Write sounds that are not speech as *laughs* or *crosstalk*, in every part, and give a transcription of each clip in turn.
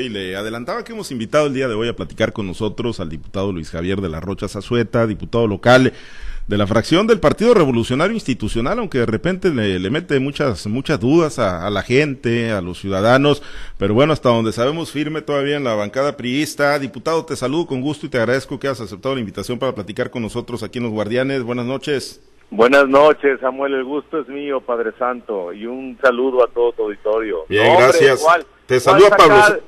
Y le adelantaba que hemos invitado el día de hoy a platicar con nosotros al diputado Luis Javier de la Rocha Zazueta, diputado local de la fracción del Partido Revolucionario Institucional, aunque de repente le, mete muchas, muchas dudas a, la gente, a los ciudadanos, pero bueno, hasta donde sabemos firme todavía en la bancada priista. Diputado, te saludo con gusto y te agradezco que has aceptado la invitación para platicar con nosotros aquí en Los Guardianes. Buenas noches. Buenas noches, Samuel. El gusto es mío, Padre Santo, y un saludo a todo tu auditorio. Bien, gracias. te saluda Pablo.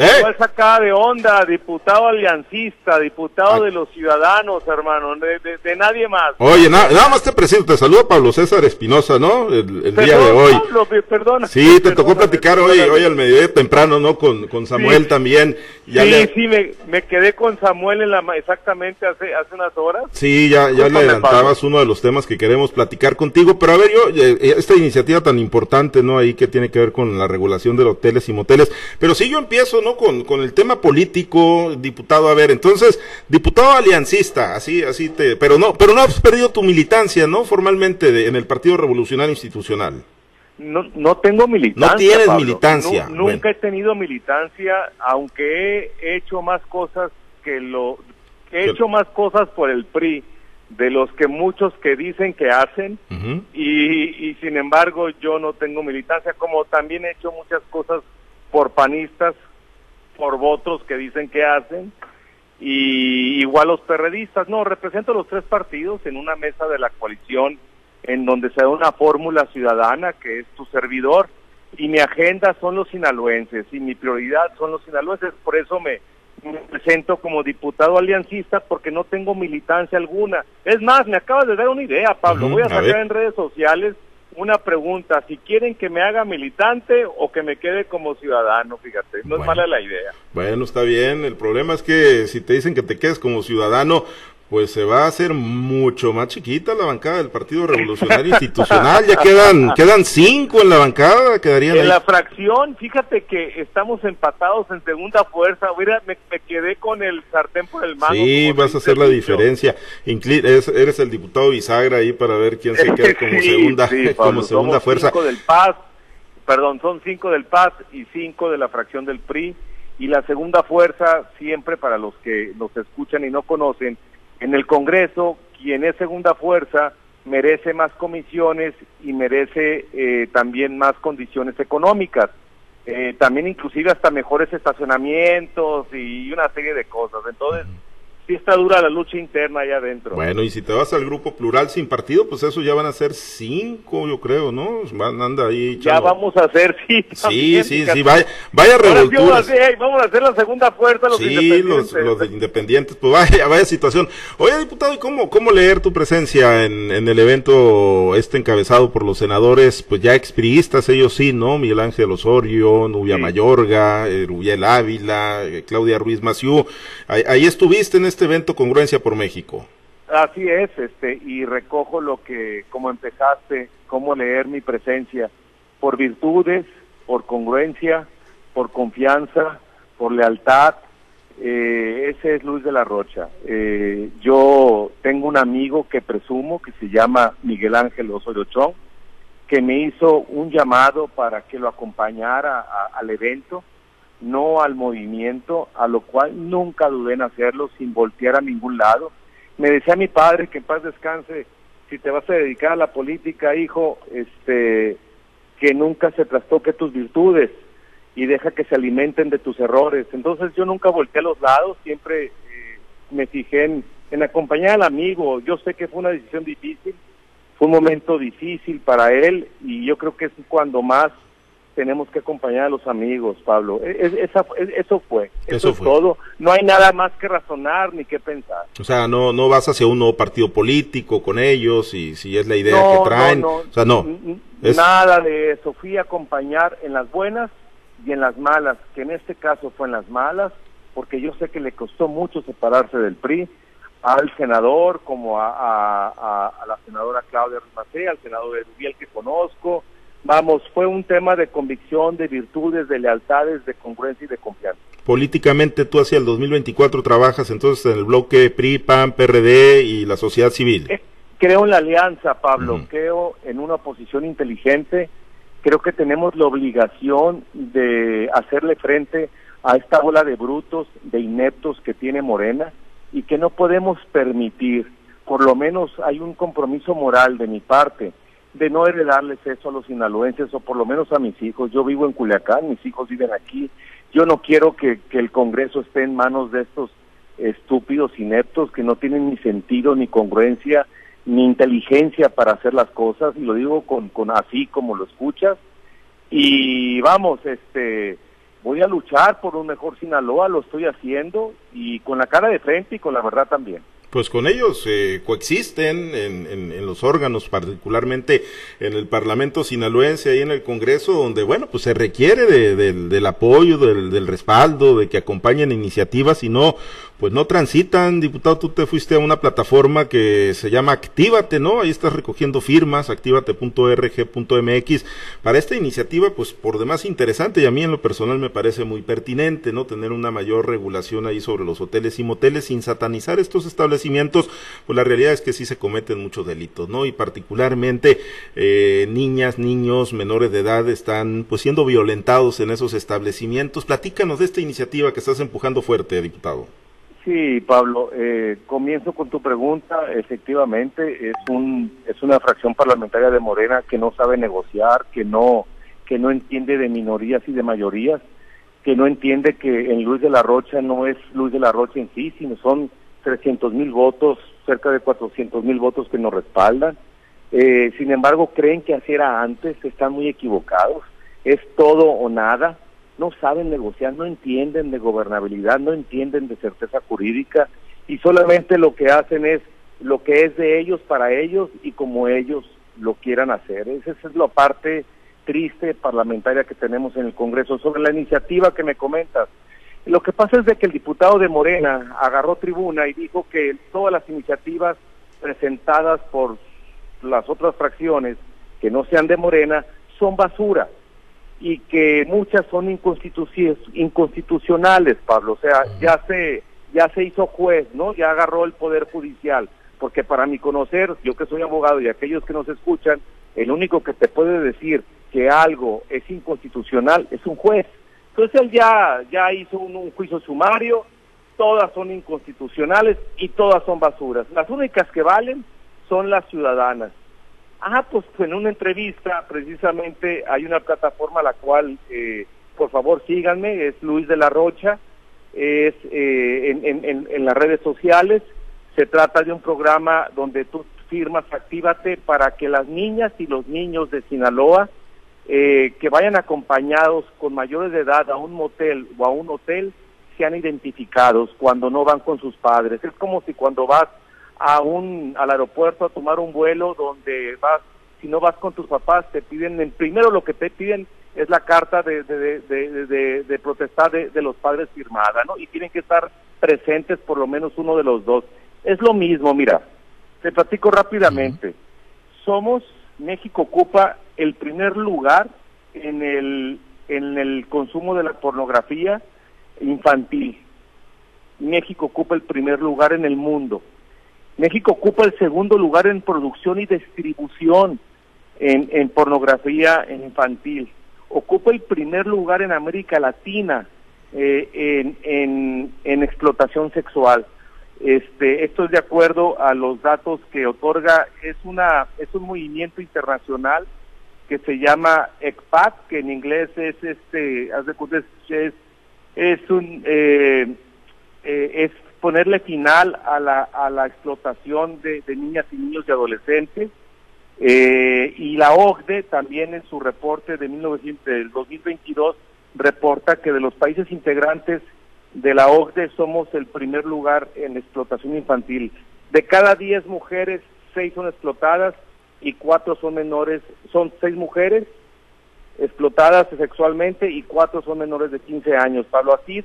¿Eh? ¿Cuál sacada de onda? Diputado aliancista, diputado de los ciudadanos, hermano, de, nadie más. Oye, nada más te presento, te saludo Pablo César Espinosa, ¿no? El, día de hoy. Pablo, perdona. Sí, te tocó platicar hoy, hoy al mediodía temprano, ¿no? Con, con Samuel también. sí, sí, me, me, quedé con Samuel en la, exactamente hace, hace unas horas. Sí, ya, ya le adelantabas uno de los temas que queremos platicar contigo, pero a ver, yo, eh, eh, esta iniciativa tan importante, ¿no? Ahí que tiene que ver con la regulación de hoteles y moteles, pero si yo empiezo, ¿no? Con, con el tema político, diputado, a ver, entonces, diputado aliancista, así, así te, pero no, pero no has perdido tu militancia, ¿no? Formalmente en el Partido Revolucionario Institucional. No, no tengo militancia. No tienes militancia. nunca he tenido militancia, aunque he hecho más cosas que lo, he hecho más cosas por el PRI de los que muchos que dicen que hacen y, y sin embargo yo no tengo militancia como también he hecho muchas cosas por panistas, por votos que dicen que hacen, y igual los perredistas. No, represento los tres partidos en una mesa de la coalición en donde se da una fórmula ciudadana que es tu servidor, y mi agenda son los sinaloenses, y mi prioridad son los sinaloenses, por eso me, presento como diputado aliancista porque no tengo militancia alguna. Es más, me acabas de dar una idea, Pablo. Voy a sacar en redes sociales una pregunta, si quieren que me haga militante o que me quede como ciudadano, fíjate, no es mala la idea. Bueno, está bien, el problema es que si te dicen que te quedes como ciudadano, pues se va a hacer mucho más chiquita la bancada del Partido Revolucionario Institucional. Ya quedan *laughs* quedan cinco en la bancada, quedarían En la fracción, fíjate que estamos empatados en segunda fuerza. Mira, me, quedé con el sartén por el mano. Sí, vas a hacer la diferencia. eres el diputado bisagra ahí para ver quién se *laughs* queda como segunda, *laughs* como segunda fuerza. Cinco del PAS, perdón, son cinco del PAS y cinco de la fracción del PRI. Y la segunda fuerza, siempre para los que nos escuchan y no conocen, en el Congreso, quien es segunda fuerza merece más comisiones y merece eh, también más condiciones económicas. Eh, también inclusive hasta mejores estacionamientos y una serie de cosas. Entonces, sí está dura la lucha interna allá adentro. Bueno, y si te vas al grupo plural sin partido, pues eso ya van a ser cinco, yo creo, ¿no? Van, anda ahí. Ya vamos a hacer, *laughs* sí. sí, sí, sí, vaya, vaya revolturas. vamos a hacer la segunda fuerza, los independientes. Los, los independientes, pues vaya, vaya situación. Oye, diputado, ¿y cómo, cómo leer tu presencia en, en el evento este encabezado por los senadores, pues ya expriistas, ellos sí, ¿no? Miguel Ángel Osorio, Nubia Mayorga, eh, Rubiel Ávila, eh, Claudia Ruiz Maciú. Ahí, ahí estuviste en este este evento Congruencia por México. Así es, este, y recojo lo que, como empezaste, cómo leer mi presencia, por virtudes, por congruencia, por confianza, por lealtad. Eh, ese es Luis de la Rocha. Eh, yo tengo un amigo que presumo, que se llama Miguel Ángel Osorio Chong, que me hizo un llamado para que lo acompañara al evento no al movimiento, a lo cual nunca dudé en hacerlo sin voltear a ningún lado. Me decía mi padre que en paz descanse, si te vas a dedicar a la política, hijo, este, que nunca se trastoque tus virtudes y deja que se alimenten de tus errores. Entonces yo nunca volteé a los lados, siempre eh, me fijé en, en acompañar al amigo. Yo sé que fue una decisión difícil, fue un momento difícil para él y yo creo que es cuando más tenemos que acompañar a los amigos, Pablo. E, eso fue, eso, fue. todo. No hay nada más que razonar ni que pensar. O sea, no no vas hacia un nuevo partido político con ellos y si es la idea que traen. o sea, no. Nada de eso. Fui a acompañar en las buenas y en las malas, que en este caso fue en las malas, porque yo sé que le costó mucho separarse del PRI al senador, como a, a, la senadora Claudia Rimacé, al senador Erubiel que conozco, Vamos, fue un tema de convicción, de virtudes, de lealtades, de congruencia y de confianza. Políticamente tú hacia el 2024 trabajas entonces en el bloque PRI, PAN, PRD y la sociedad civil. Eh, creo en la alianza, Pablo, creo en una oposición inteligente, creo que tenemos la obligación de hacerle frente a esta bola de brutos, de ineptos que tiene Morena y que no podemos permitir, por lo menos hay un compromiso moral de mi parte, de no heredarles eso a los sinaloenses o por lo menos a mis hijos. Yo vivo en Culiacán, mis hijos viven aquí. Yo no quiero que, el Congreso esté en manos de estos estúpidos ineptos que no tienen ni sentido, ni congruencia, ni inteligencia para hacer las cosas, y lo digo con, con así como lo escuchas. Y vamos, este, voy a luchar por un mejor Sinaloa, lo estoy haciendo, y con la cara de frente y con la verdad también pues con ellos eh, coexisten en, en, los órganos, particularmente en el Parlamento sinaloense, y en el Congreso, donde, bueno, pues se requiere del apoyo, del, del, respaldo, de que acompañen iniciativas y no pues no transitan, diputado, tú te fuiste a una plataforma que se llama Actívate, ¿no? Ahí estás recogiendo firmas, actívate.rg.mx, para esta iniciativa, pues por demás interesante y a mí en lo personal me parece muy pertinente, ¿no? Tener una mayor regulación ahí sobre los hoteles y moteles sin satanizar estos establecimientos, pues la realidad es que sí se cometen muchos delitos, ¿no? Y particularmente eh, niñas, niños, menores de edad están pues siendo violentados en esos establecimientos. Platícanos de esta iniciativa que estás empujando fuerte, diputado. Sí, Pablo, eh, comienzo con tu pregunta. Efectivamente, es un es una fracción parlamentaria de Morena que no sabe negociar, que no que no entiende de minorías y de mayorías, que no entiende que en Luis de la Rocha no es Luis de la Rocha en sí, sino son 300 mil votos, cerca de 400 mil votos que nos respaldan. Eh, sin embargo, creen que así era antes, están muy equivocados. Es todo o nada no saben negociar, no entienden de gobernabilidad, no entienden de certeza jurídica y solamente lo que hacen es lo que es de ellos para ellos y como ellos lo quieran hacer. Esa es la parte triste parlamentaria que tenemos en el Congreso. Sobre la iniciativa que me comentas, lo que pasa es de que el diputado de Morena agarró tribuna y dijo que todas las iniciativas presentadas por las otras fracciones que no sean de Morena son basura y que muchas son inconstitucionales, Pablo. O sea, ya se, ya se hizo juez, ¿no? Ya agarró el Poder Judicial. Porque para mi conocer, yo que soy abogado y aquellos que nos escuchan, el único que te puede decir que algo es inconstitucional es un juez. Entonces él ya, ya hizo un juicio sumario, todas son inconstitucionales y todas son basuras. Las únicas que valen son las ciudadanas. Ah, pues en una entrevista precisamente hay una plataforma a la cual, eh, por favor síganme, es Luis de la Rocha, es eh, en, las redes sociales, se trata de un programa donde tú firmas Actívate para que las niñas y los niños de Sinaloa eh, que vayan acompañados con mayores de edad a un motel o a un hotel sean identificados cuando no van con sus padres. Es como si cuando vas a un al aeropuerto a tomar un vuelo donde vas si no vas con tus papás te piden en, primero lo que te piden es la carta de, de, de, de protestar de, los padres firmada no y tienen que estar presentes por lo menos uno de los dos. Es lo mismo mira te platico rápidamente. Somos México ocupa el primer lugar en el en el consumo de la pornografía infantil. México ocupa el primer lugar en el mundo México ocupa el segundo lugar en producción y distribución en, pornografía infantil. Ocupa el primer lugar en América Latina eh, en, explotación sexual. Este, esto es de acuerdo a los datos que otorga, es una, es un movimiento internacional que se llama ECPAC, que en inglés es este, es, es un eh, eh, es ponerle final a la, a la explotación de, niñas y niños y adolescentes. Eh, y la OCDE también en su reporte de 1900, del 2022 reporta que de los países integrantes de la OCDE somos el primer lugar en explotación infantil. De cada 10 mujeres, 6 son explotadas y 4 son menores, son 6 mujeres explotadas sexualmente y 4 son menores de 15 años. Pablo, así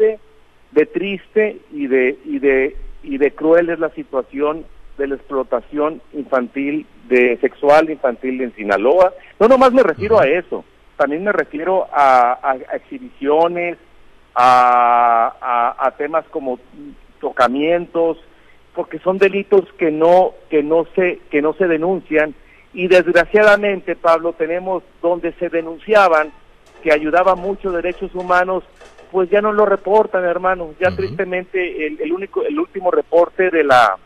de triste y de, y de, y de cruel es la situación de la explotación infantil, de sexual infantil en Sinaloa. No nomás me refiero a eso, también me refiero a, exhibiciones, a, a, temas como tocamientos, porque son delitos que no, que no se, que no se denuncian. Y desgraciadamente, Pablo, tenemos donde se denunciaban que ayudaba mucho derechos humanos, pues ya no lo reportan, hermano. Ya tristemente el, único, el último reporte de la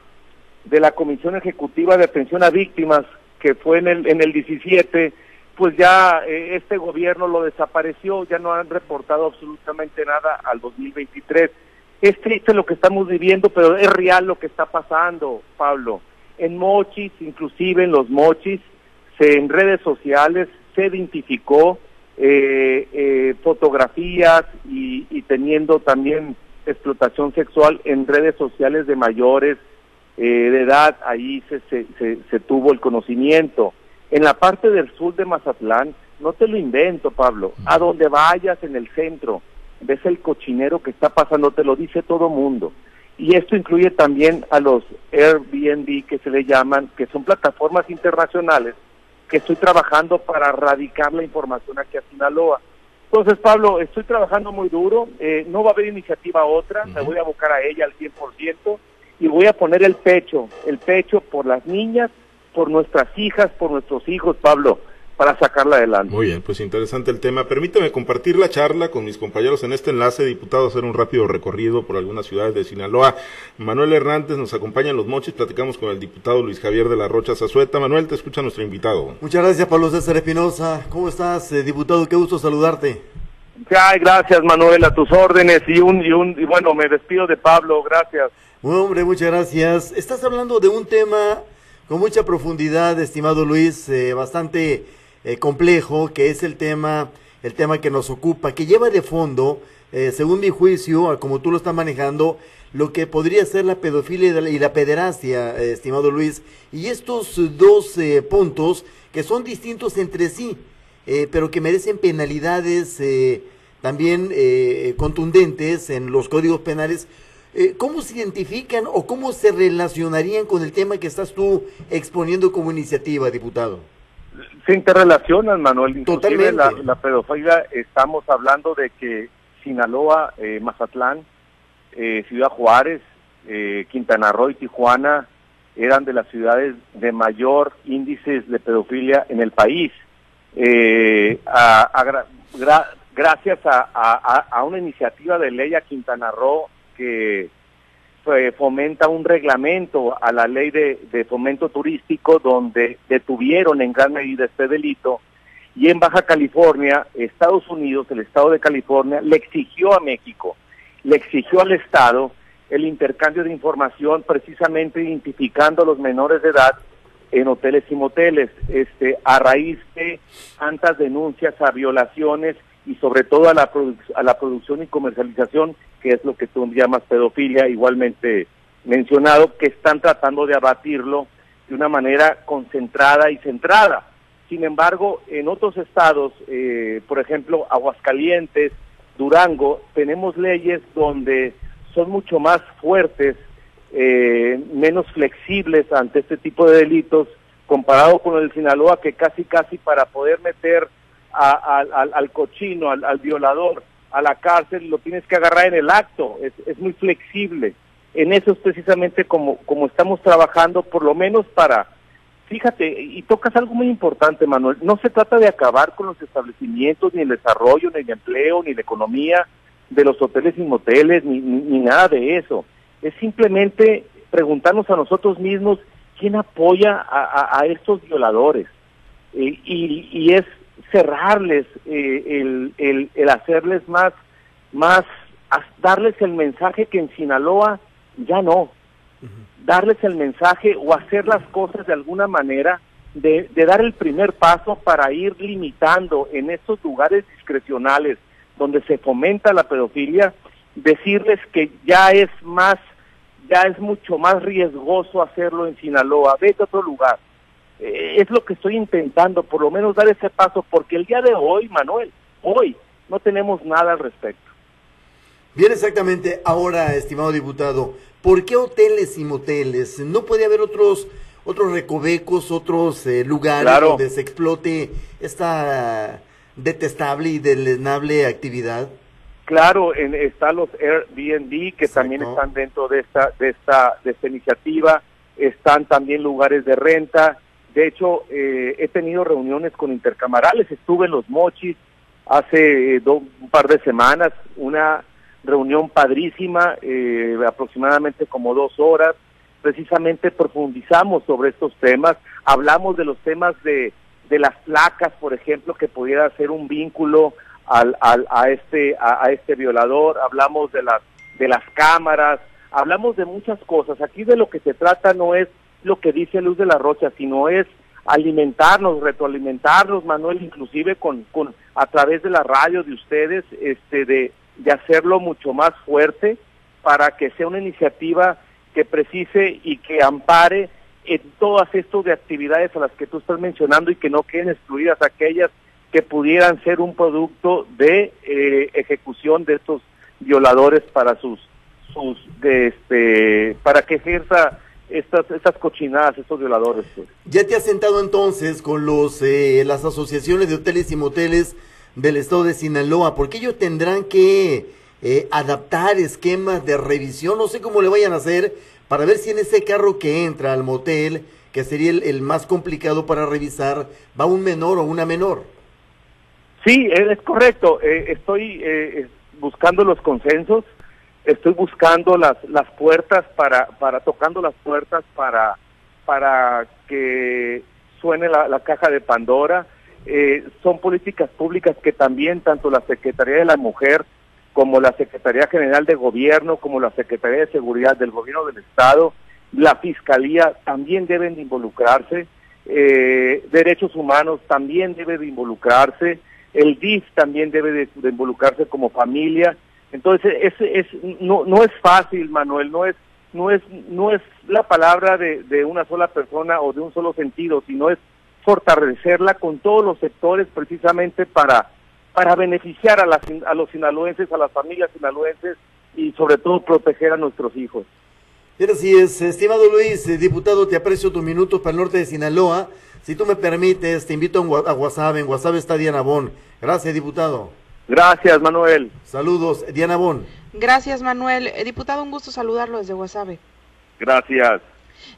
de la Comisión Ejecutiva de Atención a Víctimas, que fue en el en el 17, pues ya eh, este gobierno lo desapareció, ya no han reportado absolutamente nada al 2023. Es triste lo que estamos viviendo, pero es real lo que está pasando, Pablo. En Mochis, inclusive en los Mochis, se, en redes sociales se identificó eh, eh, fotografías y, teniendo también explotación sexual en redes sociales de mayores eh, de edad, ahí se, se, se, tuvo el conocimiento. En la parte del sur de Mazatlán, no te lo invento, Pablo, a donde vayas en el centro, ves el cochinero que está pasando, te lo dice todo mundo. Y esto incluye también a los Airbnb que se le llaman, que son plataformas internacionales que estoy trabajando para radicar la información aquí a Sinaloa. Entonces, Pablo, estoy trabajando muy duro, eh, no va a haber iniciativa otra, me voy a abocar a ella al 100% y voy a poner el pecho, el pecho por las niñas, por nuestras hijas, por nuestros hijos, Pablo para sacarla adelante. Muy bien, pues interesante el tema. Permítame compartir la charla con mis compañeros en este enlace, diputado, hacer un rápido recorrido por algunas ciudades de Sinaloa. Manuel Hernández nos acompaña en Los Mochis, platicamos con el diputado Luis Javier de la Rocha Zazueta. Manuel, te escucha nuestro invitado. Muchas gracias, Pablo César Espinosa. ¿Cómo estás, eh, diputado? Qué gusto saludarte. Ay, gracias, Manuel, a tus órdenes y un, y un, y bueno, me despido de Pablo, gracias. Bueno, hombre, muchas gracias. Estás hablando de un tema con mucha profundidad, estimado Luis, eh, bastante eh, complejo, que es el tema, el tema que nos ocupa, que lleva de fondo, eh, según mi juicio, como tú lo estás manejando, lo que podría ser la pedofilia y la, pederastia, eh, estimado Luis, y estos dos puntos que son distintos entre sí, pero que merecen penalidades también contundentes en los códigos penales. ¿Cómo se identifican o cómo se relacionarían con el tema que estás tú exponiendo como iniciativa, diputado? Se interrelacionan, Manuel. Inclusive la, la, pedofilia, estamos hablando de que Sinaloa, eh, Mazatlán, eh, Ciudad Juárez, eh, Quintana Roo y Tijuana eran de las ciudades de mayor índices de pedofilia en el país. gracias a, a, una iniciativa de ley a Quintana Roo que fomenta un reglamento a la ley de, fomento turístico donde detuvieron en gran medida este delito y en Baja California, Estados Unidos, el Estado de California, le exigió a México, le exigió al Estado el intercambio de información precisamente identificando a los menores de edad en hoteles y moteles, este, a raíz de tantas denuncias a violaciones y sobre todo a la, a la producción y comercialización, que es lo que tú llamas pedofilia, igualmente mencionado, que están tratando de abatirlo de una manera concentrada y centrada. Sin embargo, en otros estados, eh, por ejemplo, Aguascalientes, Durango, tenemos leyes donde son mucho más fuertes, eh, menos flexibles ante este tipo de delitos, comparado con el Sinaloa, que casi casi para poder meter al, cochino, al, violador, a la cárcel, lo tienes que agarrar en el acto, es, es muy flexible. En eso es precisamente como, como estamos trabajando, por lo menos para, fíjate, y tocas algo muy importante, Manuel, no se trata de acabar con los establecimientos, ni el desarrollo, ni el empleo, ni la economía de los hoteles y moteles, ni, ni, nada de eso. Es simplemente preguntarnos a nosotros mismos quién apoya a, a, estos violadores. Eh, y, y, es cerrarles, eh, el, el, el, hacerles más, más, darles el mensaje que en Sinaloa ya no, darles el mensaje o hacer las cosas de alguna manera, de, de dar el primer paso para ir limitando en estos lugares discrecionales donde se fomenta la pedofilia, decirles que ya es más, ya es mucho más riesgoso hacerlo en Sinaloa, vete a otro lugar eh, es lo que estoy intentando, por lo menos dar ese paso, porque el día de hoy, Manuel, hoy no tenemos nada al respecto. Bien, exactamente. Ahora, estimado diputado, ¿por qué hoteles y moteles? ¿No puede haber otros otros recovecos, otros eh, lugares donde se explote esta detestable y deleznable actividad? Claro, en, están los Airbnb que también están dentro de esta, de esta, de esta iniciativa. Están también lugares de renta de hecho, eh, he tenido reuniones con intercamarales, estuve en Los Mochis, hace eh, un par de semanas, una reunión padrísima, eh, aproximadamente como dos horas, precisamente profundizamos sobre estos temas, hablamos de los temas de, de las placas, por ejemplo, que pudiera ser un vínculo al, al, a, este, a este violador, hablamos de las, de las cámaras, hablamos de muchas cosas. Aquí de lo que se trata no es lo que dice Luz de la Rocha, sino es alimentarnos, retroalimentarnos, Manuel, inclusive con, con a través de la radio de ustedes, este, de, de hacerlo mucho más fuerte para que sea una iniciativa que precise y que ampare en todas estas de actividades a las que tú estás mencionando y que no queden excluidas aquellas que pudieran ser un producto de eh, ejecución de estos violadores para sus sus de este para que ejerza estas estas cochinadas estos violadores pues. ya te has sentado entonces con los eh, las asociaciones de hoteles y moteles del estado de Sinaloa. Porque ellos tendrán que eh, adaptar esquemas de revisión no sé cómo le vayan a hacer para ver si en ese carro que entra al motel que sería el, el más complicado para revisar va un menor o una menor. Sí es correcto. Eh, estoy eh, buscando los consensos estoy buscando las las puertas para para tocando las puertas para para que suene la, caja de Pandora. Eh, son políticas públicas que también tanto la Secretaría de la Mujer como la Secretaría General de Gobierno como la Secretaría de Seguridad del Gobierno del Estado la Fiscalía también deben de involucrarse. Eh, derechos humanos también debe de involucrarse. El DIF también debe de, de involucrarse como familia entonces, es, es, no, no es fácil, Manuel, no es, no es, no es la palabra de, de una sola persona o de un solo sentido, sino es fortalecerla con todos los sectores precisamente para, para beneficiar a, las, a los sinaloenses, a las familias sinaloenses y sobre todo proteger a nuestros hijos. Así es, estimado Luis, eh, diputado, te aprecio tus minutos para el norte de Sinaloa. Si tú me permites, te invito a WhatsApp. En WhatsApp está Diana Bon. Gracias, diputado. Gracias, Manuel. Saludos, Diana Bon. Gracias, Manuel. Eh, diputado, un gusto saludarlo desde Guasave. Gracias.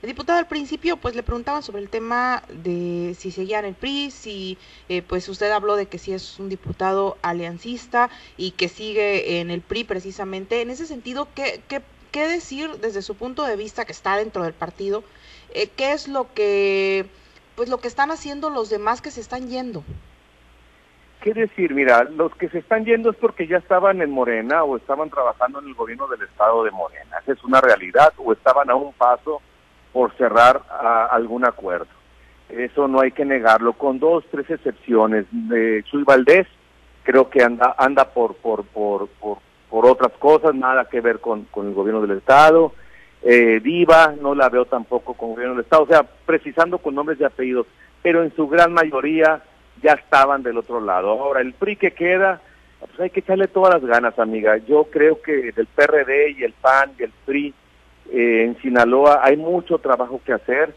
El diputado al principio pues le preguntaban sobre el tema de si seguía en el PRI, si eh, pues usted habló de que si es un diputado aliancista y que sigue en el PRI precisamente. En ese sentido, ¿qué, qué, qué decir desde su punto de vista que está dentro del partido? Eh, ¿Qué es lo que pues lo que están haciendo los demás que se están yendo? ¿Qué decir? Mira, los que se están yendo es porque ya estaban en Morena o estaban trabajando en el gobierno del estado de Morena. Esa es una realidad. O estaban a un paso por cerrar algún acuerdo. Eso no hay que negarlo, con dos, tres excepciones. De Chuy Valdés, creo que anda, anda por, por, por, por, por otras cosas, nada que ver con, con el gobierno del estado. Eh, Diva, no la veo tampoco con el gobierno del estado. O sea, precisando con nombres y apellidos. Pero en su gran mayoría ya estaban del otro lado. Ahora, el PRI que queda, pues hay que echarle todas las ganas, amiga. Yo creo que del PRD y el PAN y el PRI eh, en Sinaloa hay mucho trabajo que hacer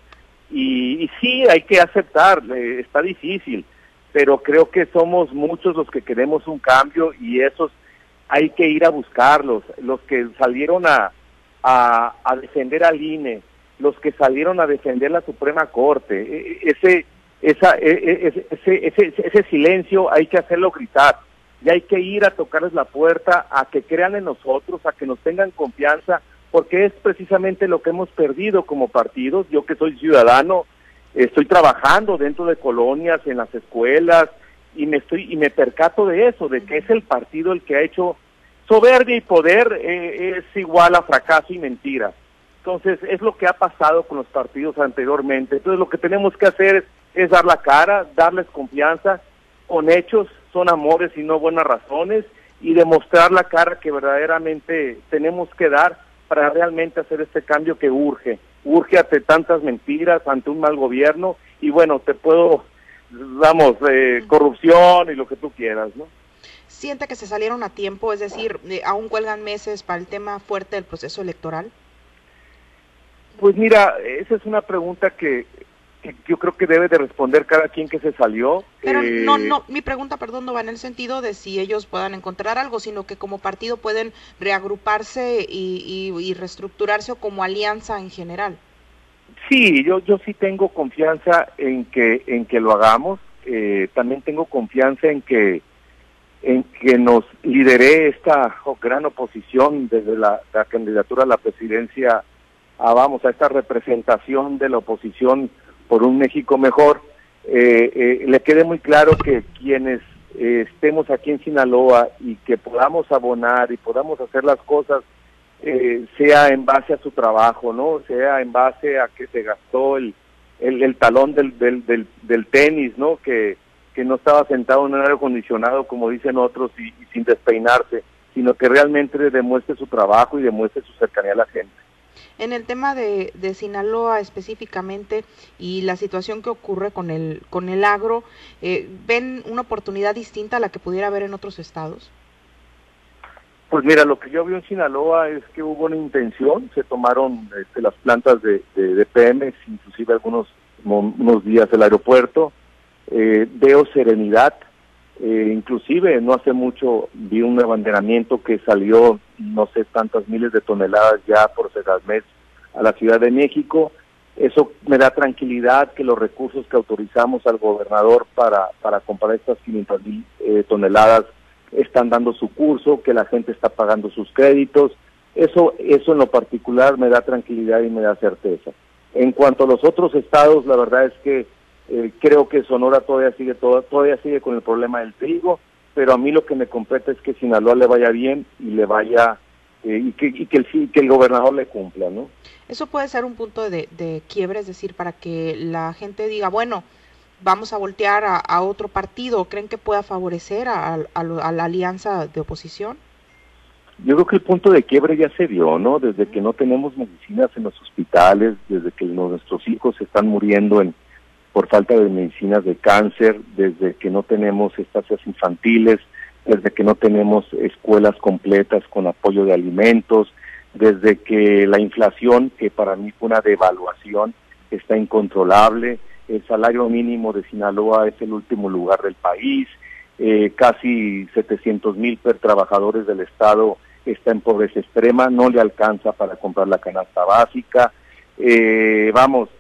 y, y sí, hay que aceptar, está difícil, pero creo que somos muchos los que queremos un cambio y esos hay que ir a buscarlos, los que salieron a, a, a defender al INE, los que salieron a defender la Suprema Corte, e, e, ese esa, e, e, ese, ese, ese silencio hay que hacerlo gritar y hay que ir a tocarles la puerta a que crean en nosotros, a que nos tengan confianza, porque es precisamente lo que hemos perdido como partidos. Yo que soy ciudadano, estoy trabajando dentro de colonias, en las escuelas, y me estoy y me percato de eso, de que es el partido el que ha hecho soberbia y poder eh, es igual a fracaso y mentira. Entonces, es lo que ha pasado con los partidos anteriormente. Entonces, lo que tenemos que hacer es es dar la cara, darles confianza, con hechos, son amores y no buenas razones, y demostrar la cara que verdaderamente tenemos que dar para realmente hacer este cambio que urge, urge ante tantas mentiras, ante un mal gobierno, y bueno, te puedo, damos, eh, corrupción y lo que tú quieras, ¿no? ¿Siente que se salieron a tiempo? Es decir, eh, ¿aún cuelgan meses para el tema fuerte del proceso electoral? Pues mira, esa es una pregunta que yo creo que debe de responder cada quien que se salió. Pero eh... no, no, mi pregunta, perdón, no va en el sentido de si ellos puedan encontrar algo, sino que como partido pueden reagruparse y, y, y reestructurarse o como alianza en general. Sí, yo, yo sí tengo confianza en que, en que lo hagamos. Eh, también tengo confianza en que, en que nos lideré esta gran oposición desde la, candidatura a la presidencia a, vamos, a esta representación de la oposición por un México mejor, eh, eh, le quede muy claro que quienes eh, estemos aquí en Sinaloa y que podamos abonar y podamos hacer las cosas sea en base a su trabajo, ¿no? Sea en base a que se gastó el, el, talón del, del, del, del tenis, ¿no? Que, que no estaba sentado en un aire acondicionado, como dicen otros, y, sin despeinarse, sino que realmente demuestre su trabajo y demuestre su cercanía a la gente. En el tema de, Sinaloa específicamente y la situación que ocurre con el, con el agro, eh, ¿ven una oportunidad distinta a la que pudiera haber en otros estados? Pues mira, lo que yo vi en Sinaloa es que hubo una intención, se tomaron este, las plantas de, de, de inclusive algunos unos días el aeropuerto, eh, veo serenidad, eh, inclusive no hace mucho vi un abanderamiento que salió no sé tantas miles de toneladas ya por mes a la Ciudad de México. Eso me da tranquilidad que los recursos que autorizamos al gobernador para, para comprar estas 500 mil eh, toneladas están dando su curso, que la gente está pagando sus créditos. Eso, eso en lo particular me da tranquilidad y me da certeza. En cuanto a los otros estados, la verdad es que eh, creo que Sonora todavía sigue todavía sigue con el problema del trigo, pero a mí lo que me compete es que Sinaloa le vaya bien y le vaya eh, y, que, y que, el, que el gobernador le cumpla, ¿no? Eso puede ser un punto de, de quiebre, es decir, para que la gente diga, bueno, vamos a voltear a, otro partido. ¿Creen que pueda favorecer a, a, la alianza de oposición? Yo creo que el punto de quiebre ya se dio, ¿no? Desde que no tenemos medicinas en los hospitales, desde que nuestros hijos están muriendo en, por falta de medicinas de cáncer, desde que no tenemos estancias infantiles, desde que no tenemos escuelas completas con apoyo de alimentos, desde que la inflación, que para mí fue una devaluación, está incontrolable, el salario mínimo de Sinaloa es el último lugar del país, eh, casi 700 mil trabajadores del Estado está en pobreza extrema, no le alcanza para comprar la canasta básica, eh, vamos,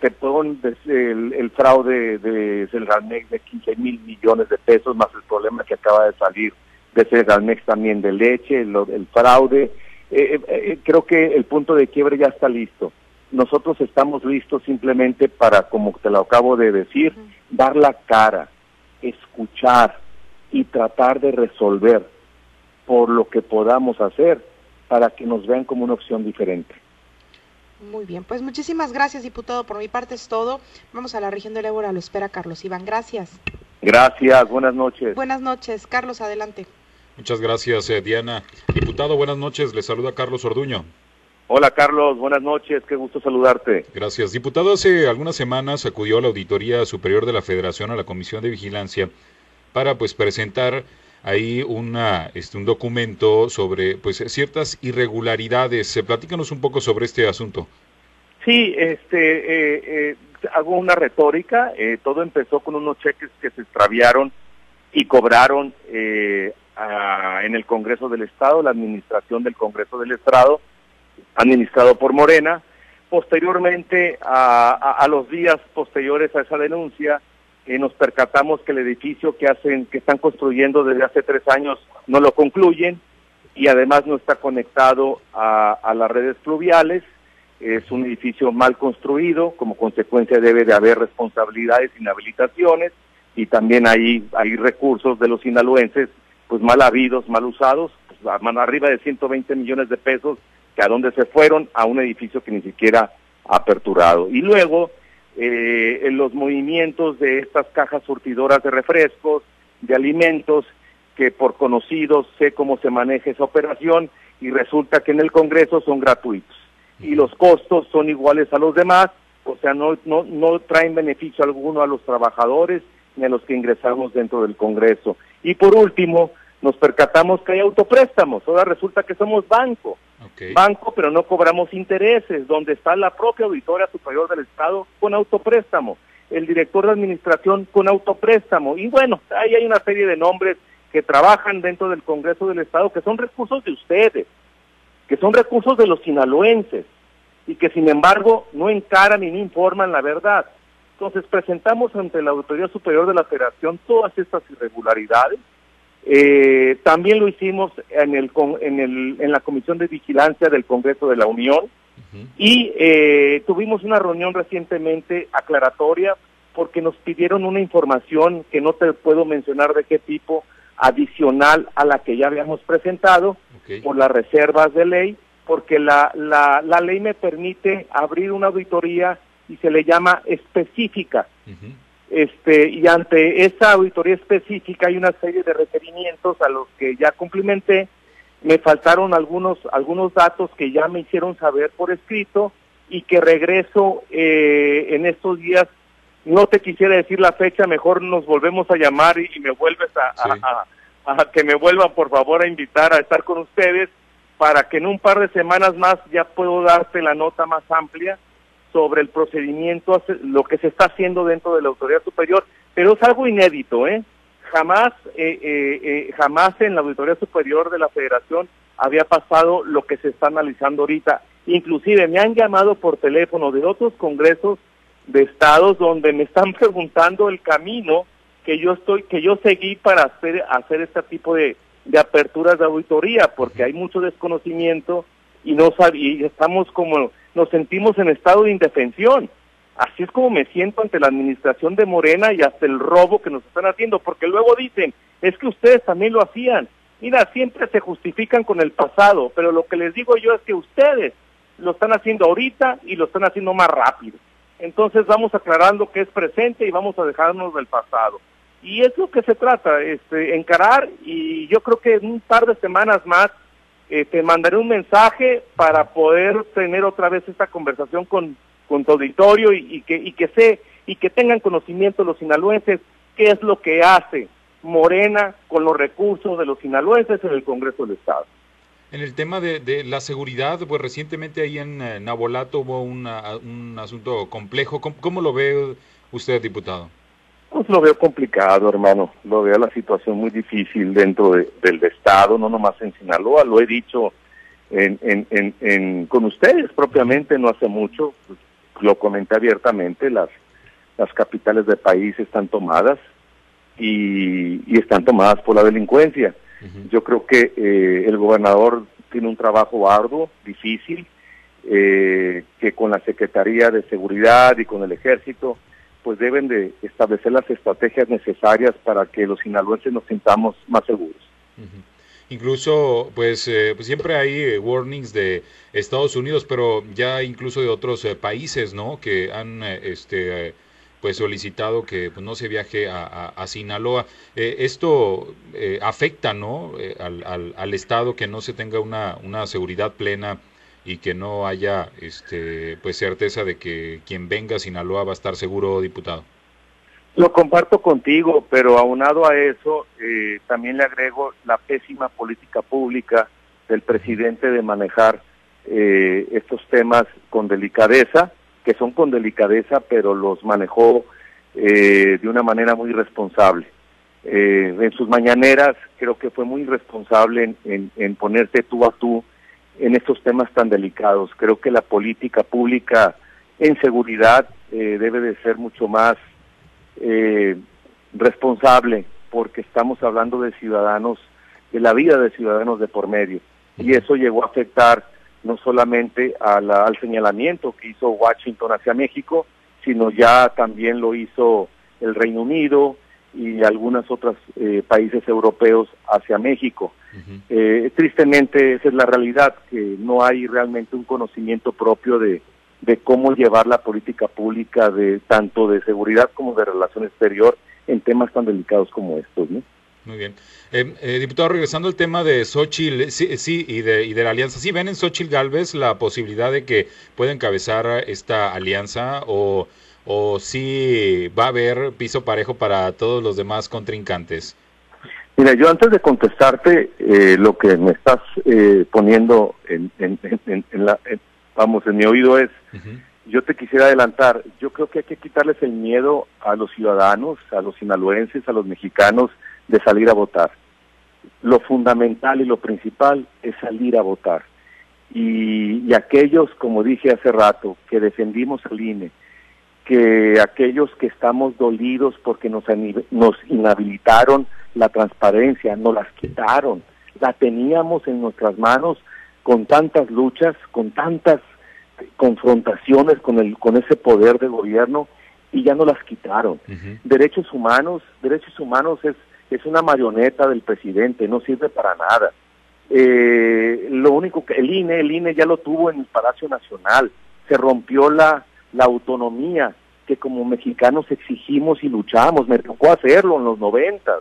perdón, el, el fraude de Celramex de 15 mil millones de pesos, más el problema que acaba de salir de Celramex también de leche, el, fraude. Eh, eh, eh, creo que el punto de quiebre ya está listo. Nosotros estamos listos simplemente para, como te lo acabo de decir, dar la cara, escuchar y tratar de resolver por lo que podamos hacer para que nos vean como una opción diferente. Muy bien, pues muchísimas gracias, diputado. Por mi parte es todo. Vamos a la región del Ébora, lo espera Carlos Iván. Gracias. Gracias, buenas noches. Buenas noches, Carlos, adelante. Muchas gracias, eh, Diana. Diputado, buenas noches. Le saluda Carlos Orduño. Hola Carlos, buenas noches, qué gusto saludarte. Gracias. Diputado, hace algunas semanas acudió a la Auditoría Superior de la Federación a la Comisión de Vigilancia para pues presentar ahí una, este, un documento sobre pues ciertas irregularidades. Eh, platícanos un poco sobre este asunto. Sí, este, eh, eh, hago una retórica. todo empezó con unos cheques que se extraviaron y cobraron en el Congreso del Estado, la administración del Congreso del Estado, administrado por Morena. Posteriormente, a los días posteriores a esa denuncia, eh, nos percatamos que el edificio que hacen, que están construyendo desde hace tres años no lo concluyen y además no está conectado a, las redes fluviales. Es un edificio mal construido, como consecuencia debe de haber responsabilidades, inhabilitaciones y también hay, hay recursos de los sinaloenses pues mal habidos, mal usados, pues, arriba de 120 millones de pesos que a dónde se fueron a un edificio que ni siquiera ha aperturado. Y luego eh, en los movimientos de estas cajas surtidoras de refrescos, de alimentos, que por conocidos sé cómo se maneja esa operación y resulta que en el Congreso son gratuitos. Y los costos son iguales a los demás, o sea, no, no, no traen beneficio alguno a los trabajadores ni a los que ingresamos dentro del Congreso. Y por último, nos percatamos que hay autopréstamos, ahora resulta que somos banco banco, pero no cobramos intereses, donde está la propia Auditoria Superior del Estado con autopréstamo, el director de administración con autopréstamo, y bueno, ahí hay una serie de nombres que trabajan dentro del Congreso del Estado que son recursos de ustedes, que son recursos de los sinaloenses, y que sin embargo no encaran y no informan la verdad. Entonces presentamos ante la Auditoría Superior de la Federación todas estas irregularidades, Eh, también lo hicimos en, el, en, el, en la Comisión de Vigilancia del Congreso de la Unión y eh, tuvimos una reunión recientemente aclaratoria porque nos pidieron una información que no te puedo mencionar de qué tipo, adicional a la que ya habíamos presentado por las reservas de ley, porque la, la, la ley me permite abrir una auditoría y se le llama específica. Este, y ante esa auditoría específica hay una serie de requerimientos a los que ya cumplimenté. Me faltaron algunos, algunos datos que ya me hicieron saber por escrito y que regreso eh, en estos días. No te quisiera decir la fecha, mejor nos volvemos a llamar y, me vuelves a, a, que me vuelvan por favor a invitar a estar con ustedes para que en un par de semanas más ya puedo darte la nota más amplia sobre el procedimiento, lo que se está haciendo dentro de la autoridad superior, pero es algo inédito, ¿eh? Jamás, eh, eh, eh, jamás en la auditoría superior de la Federación había pasado lo que se está analizando ahorita. Inclusive me han llamado por teléfono de otros congresos de estados donde me están *laughs* preguntando el camino que yo estoy, que yo seguí para hacer, hacer este tipo de, de aperturas de auditoría, porque hay mucho desconocimiento y no y estamos como nos sentimos en estado de indefensión. Así es como me siento ante la administración de Morena y hasta el robo que nos están haciendo, porque luego dicen, es que ustedes también lo hacían. Mira, siempre se justifican con el pasado, pero lo que les digo yo es que ustedes lo están haciendo ahorita y lo están haciendo más rápido. Entonces vamos aclarando que es presente y vamos a dejarnos del pasado. Y es lo que se trata, este, encarar y yo creo que en un par de semanas más eh, te mandaré un mensaje para poder tener otra vez esta conversación con, con tu auditorio y, que, y que sé y que tengan conocimiento los sinaloenses qué es lo que hace Morena con los recursos de los sinaloenses en el Congreso del Estado. En el tema de, la seguridad, pues recientemente ahí en eh, Nabolato hubo un asunto complejo. ¿Cómo, lo ve usted, diputado? Pues lo veo complicado, hermano. Lo veo la situación muy difícil dentro del Estado, no nomás en Sinaloa. Lo he dicho en, en, en, con ustedes propiamente no hace mucho. Pues, lo comenté abiertamente. Las, las capitales del país están tomadas y, y están tomadas por la delincuencia. Yo creo que eh, el gobernador tiene un trabajo arduo, difícil, eh, que con la Secretaría de Seguridad y con el Ejército pues deben de establecer las estrategias necesarias para que los sinaloenses nos sintamos más seguros. Incluso, pues, eh, pues, siempre hay eh, warnings de Estados Unidos, pero ya incluso de otros eh, países, ¿no? Que han, este, pues, solicitado que pues, no se viaje a, a, Sinaloa. esto afecta, ¿no? Al, al, al, Estado que no se tenga una, una seguridad plena y que no haya este pues certeza de que quien venga a Sinaloa va a estar seguro, diputado. Lo comparto contigo, pero aunado a eso, eh, también le agrego la pésima política pública del presidente de manejar eh, estos temas con delicadeza, que son con delicadeza, pero los manejó eh, de una manera muy responsable. en sus mañaneras creo que fue muy responsable en, en ponerte tú a tú en estos temas tan delicados. Creo que la política pública en seguridad eh, debe de ser mucho más eh, responsable porque estamos hablando de ciudadanos, de la vida de ciudadanos de por medio. Y eso llegó a afectar no solamente al señalamiento que hizo Washington hacia México, sino ya también lo hizo el Reino Unido, y algunos otros eh, países europeos hacia México. Eh, tristemente esa es la realidad, que no hay realmente un conocimiento propio de, de cómo llevar la política pública de tanto de seguridad como de relación exterior en temas tan delicados como estos. ¿no? Muy bien. Eh, diputado, regresando al tema de Xochitl sí, sí, y, de, y de la alianza, ¿sí ven en Xochitl Galvez la posibilidad de que pueda encabezar esta alianza o o si va a haber piso parejo para todos los demás contrincantes? Mira, yo antes de contestarte eh, lo que me estás eh, poniendo en, en, en, la, vamos, en mi oído es, yo te quisiera adelantar, yo creo que hay que quitarles el miedo a los ciudadanos, a los sinaloenses, a los mexicanos de salir a votar. Lo fundamental y lo principal es salir a votar. Y, y aquellos, como dije hace rato, que defendimos al INE, que aquellos que estamos dolidos porque nos, nos inhabilitaron la transparencia, nos las quitaron, la teníamos en nuestras manos con tantas luchas, con tantas confrontaciones con el con ese poder de gobierno y ya no las quitaron. Derechos humanos, derechos humanos es es una marioneta del presidente, no sirve para nada. Eh, lo único que el INE, el INE ya lo tuvo en el Palacio Nacional, se rompió la, la autonomía que como mexicanos exigimos y luchamos, me tocó hacerlo en los noventas.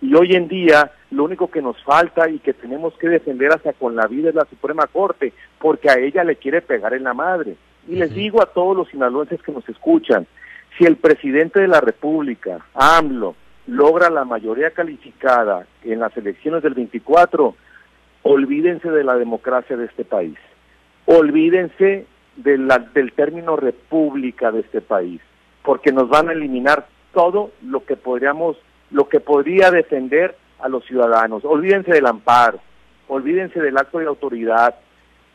Y hoy en día lo único que nos falta y que tenemos que defender hasta con la vida es la Suprema Corte, porque a ella le quiere pegar en la madre. Y les digo a todos los sinaloenses que nos escuchan, si el presidente de la República, AMLO, logra la mayoría calificada en las elecciones del 24, olvídense de la democracia de este país, olvídense de la, del término república de este país, porque nos van a eliminar todo lo que podríamos, lo que podría defender a los ciudadanos. Olvídense del amparo, olvídense del acto de autoridad.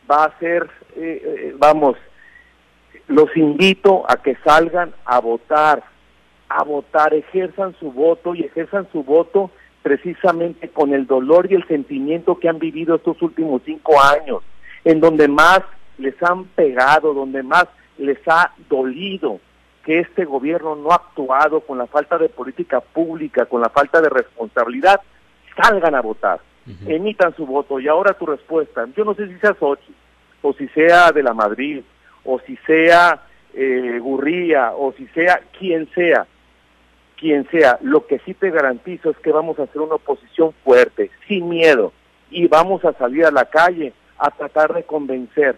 Va a ser, eh, eh, vamos, los invito a que salgan a votar, a votar, ejerzan su voto y ejerzan su voto precisamente con el dolor y el sentimiento que han vivido estos últimos cinco años, en donde más les han pegado, donde más les ha dolido que este gobierno no ha actuado con la falta de política pública, con la falta de responsabilidad, salgan a votar, emitan su voto. Y ahora tu respuesta, yo no sé si sea Sochi, o si sea de la Madrid, o si sea eh, Gurría, o si sea quien sea, quien sea, lo que sí te garantizo es que vamos a hacer una oposición fuerte, sin miedo, y vamos a salir a la calle a tratar de convencer,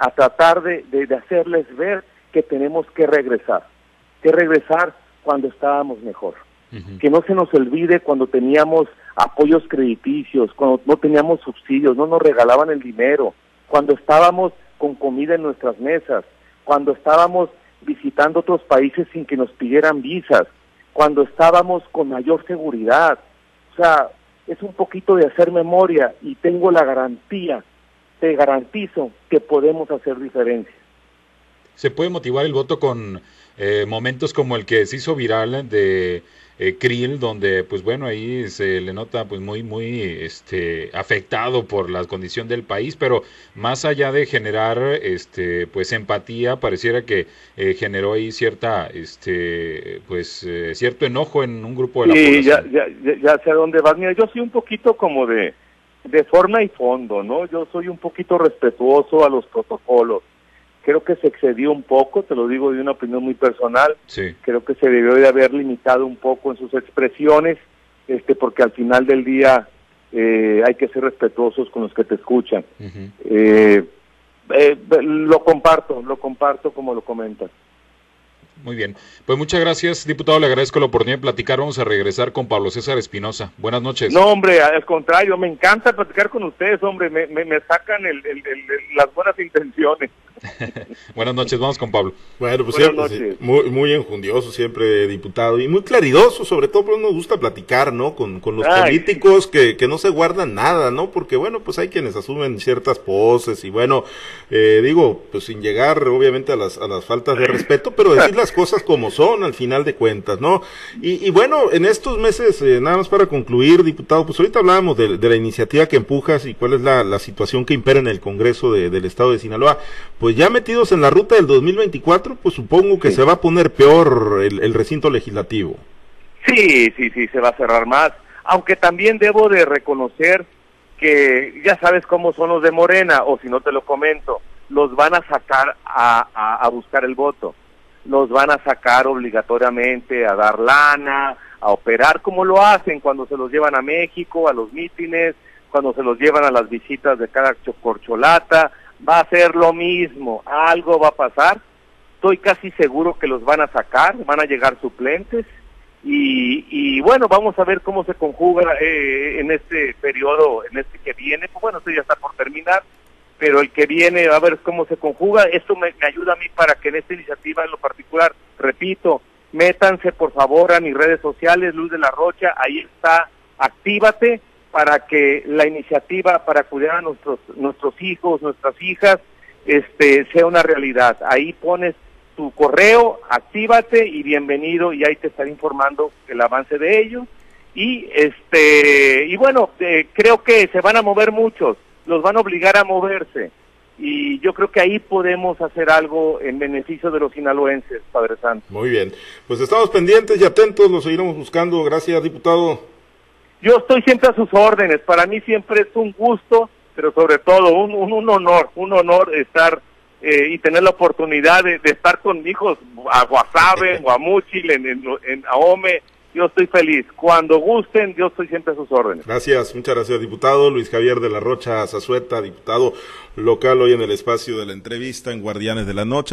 a tratar de, de, hacerles ver que tenemos que regresar, que regresar cuando estábamos mejor. Que no se nos olvide cuando teníamos apoyos crediticios, cuando no teníamos subsidios, no nos regalaban el dinero, cuando estábamos con comida en nuestras mesas, cuando estábamos visitando otros países sin que nos pidieran visas, cuando estábamos con mayor seguridad. O sea, es un poquito de hacer memoria y tengo la garantía, te garantizo que podemos hacer diferencia. ¿Se puede motivar el voto con eh, momentos como el que se hizo viral de eh, Krill, donde pues bueno, ahí se le nota pues muy, muy este, afectado por la condición del país, pero más allá de generar este, pues empatía, pareciera que eh, generó ahí cierta, este, pues eh, cierto enojo en un grupo de la sí, Ya, ya, ya sé a dónde vas. Mira, yo soy un poquito como de, de forma y fondo, ¿no? Yo soy un poquito respetuoso a los protocolos creo que se excedió un poco, te lo digo de una opinión muy personal, creo que se debió de haber limitado un poco en sus expresiones, este, porque al final del día eh, hay que ser respetuosos con los que te escuchan. Eh, eh, lo comparto, lo comparto como lo comentas. Muy bien. Pues muchas gracias, diputado. Le agradezco la oportunidad de platicar. Vamos a regresar con Pablo César Espinosa. Buenas noches. No, hombre, al contrario, me encanta platicar con ustedes, hombre. Me, me, sacan el, las buenas intenciones. *laughs* Buenas noches, vamos con Pablo. Bueno, pues siempre, muy, muy enjundioso siempre, diputado, y muy claridoso, sobre todo, porque nos gusta platicar, ¿no? Con, con los políticos que, que no se guardan nada, ¿no? Porque, bueno, pues hay quienes asumen ciertas poses, y bueno, eh, digo, pues sin llegar, obviamente, a las, a las faltas de respeto, pero decir las cosas como son, al final de cuentas, ¿no? Y, y bueno, en estos meses, eh, nada más para concluir, diputado, pues ahorita hablábamos de, de, la iniciativa que empujas y cuál es la, la situación que impera en el Congreso de, del Estado de Sinaloa, pues ya metidos en la ruta del 2024, pues supongo que se va a poner peor el, recinto legislativo. Sí, sí, sí, se va a cerrar más. Aunque también debo de reconocer que ya sabes cómo son los de Morena, o si no te lo comento, los van a sacar a, a, buscar el voto. Los van a sacar obligatoriamente a dar lana, a operar como lo hacen cuando se los llevan a México, a los mítines, cuando se los llevan a las visitas de cada corcholata, va a ser lo mismo, algo va a pasar, estoy casi seguro que los van a sacar, van a llegar suplentes. Y, y bueno, vamos a ver cómo se conjuga eh, en este periodo, en este que viene, pues bueno, esto ya está por terminar, pero el que viene, a ver cómo se conjuga, esto me, me ayuda a mí para que en esta iniciativa en lo particular, repito, métanse por favor a mis redes sociales, Luz de la Rocha, ahí está, actívate, para que la iniciativa para cuidar a nuestros nuestros hijos, nuestras hijas, este sea una realidad. Ahí pones tu correo, actívate y bienvenido y ahí te estaré informando el avance de ellos. Y este y bueno, eh, creo que se van a mover muchos, los van a obligar a moverse y yo creo que ahí podemos hacer algo en beneficio de los sinaloenses, Padre Santo. Muy bien, pues estamos pendientes y atentos, los seguiremos buscando. Gracias, diputado. Yo estoy siempre a sus órdenes, para mí siempre es un gusto, pero sobre todo un, un, honor, un honor estar eh, y tener la oportunidad de, estar con hijos a Guasave, en Guamuchil, en, en, en Ahome, yo estoy feliz. Cuando gusten, yo estoy siempre a sus órdenes. Gracias, muchas gracias, diputado Luis Javier de la Rocha Zazueta, diputado local hoy en el espacio de la entrevista en Guardianes de la Noche.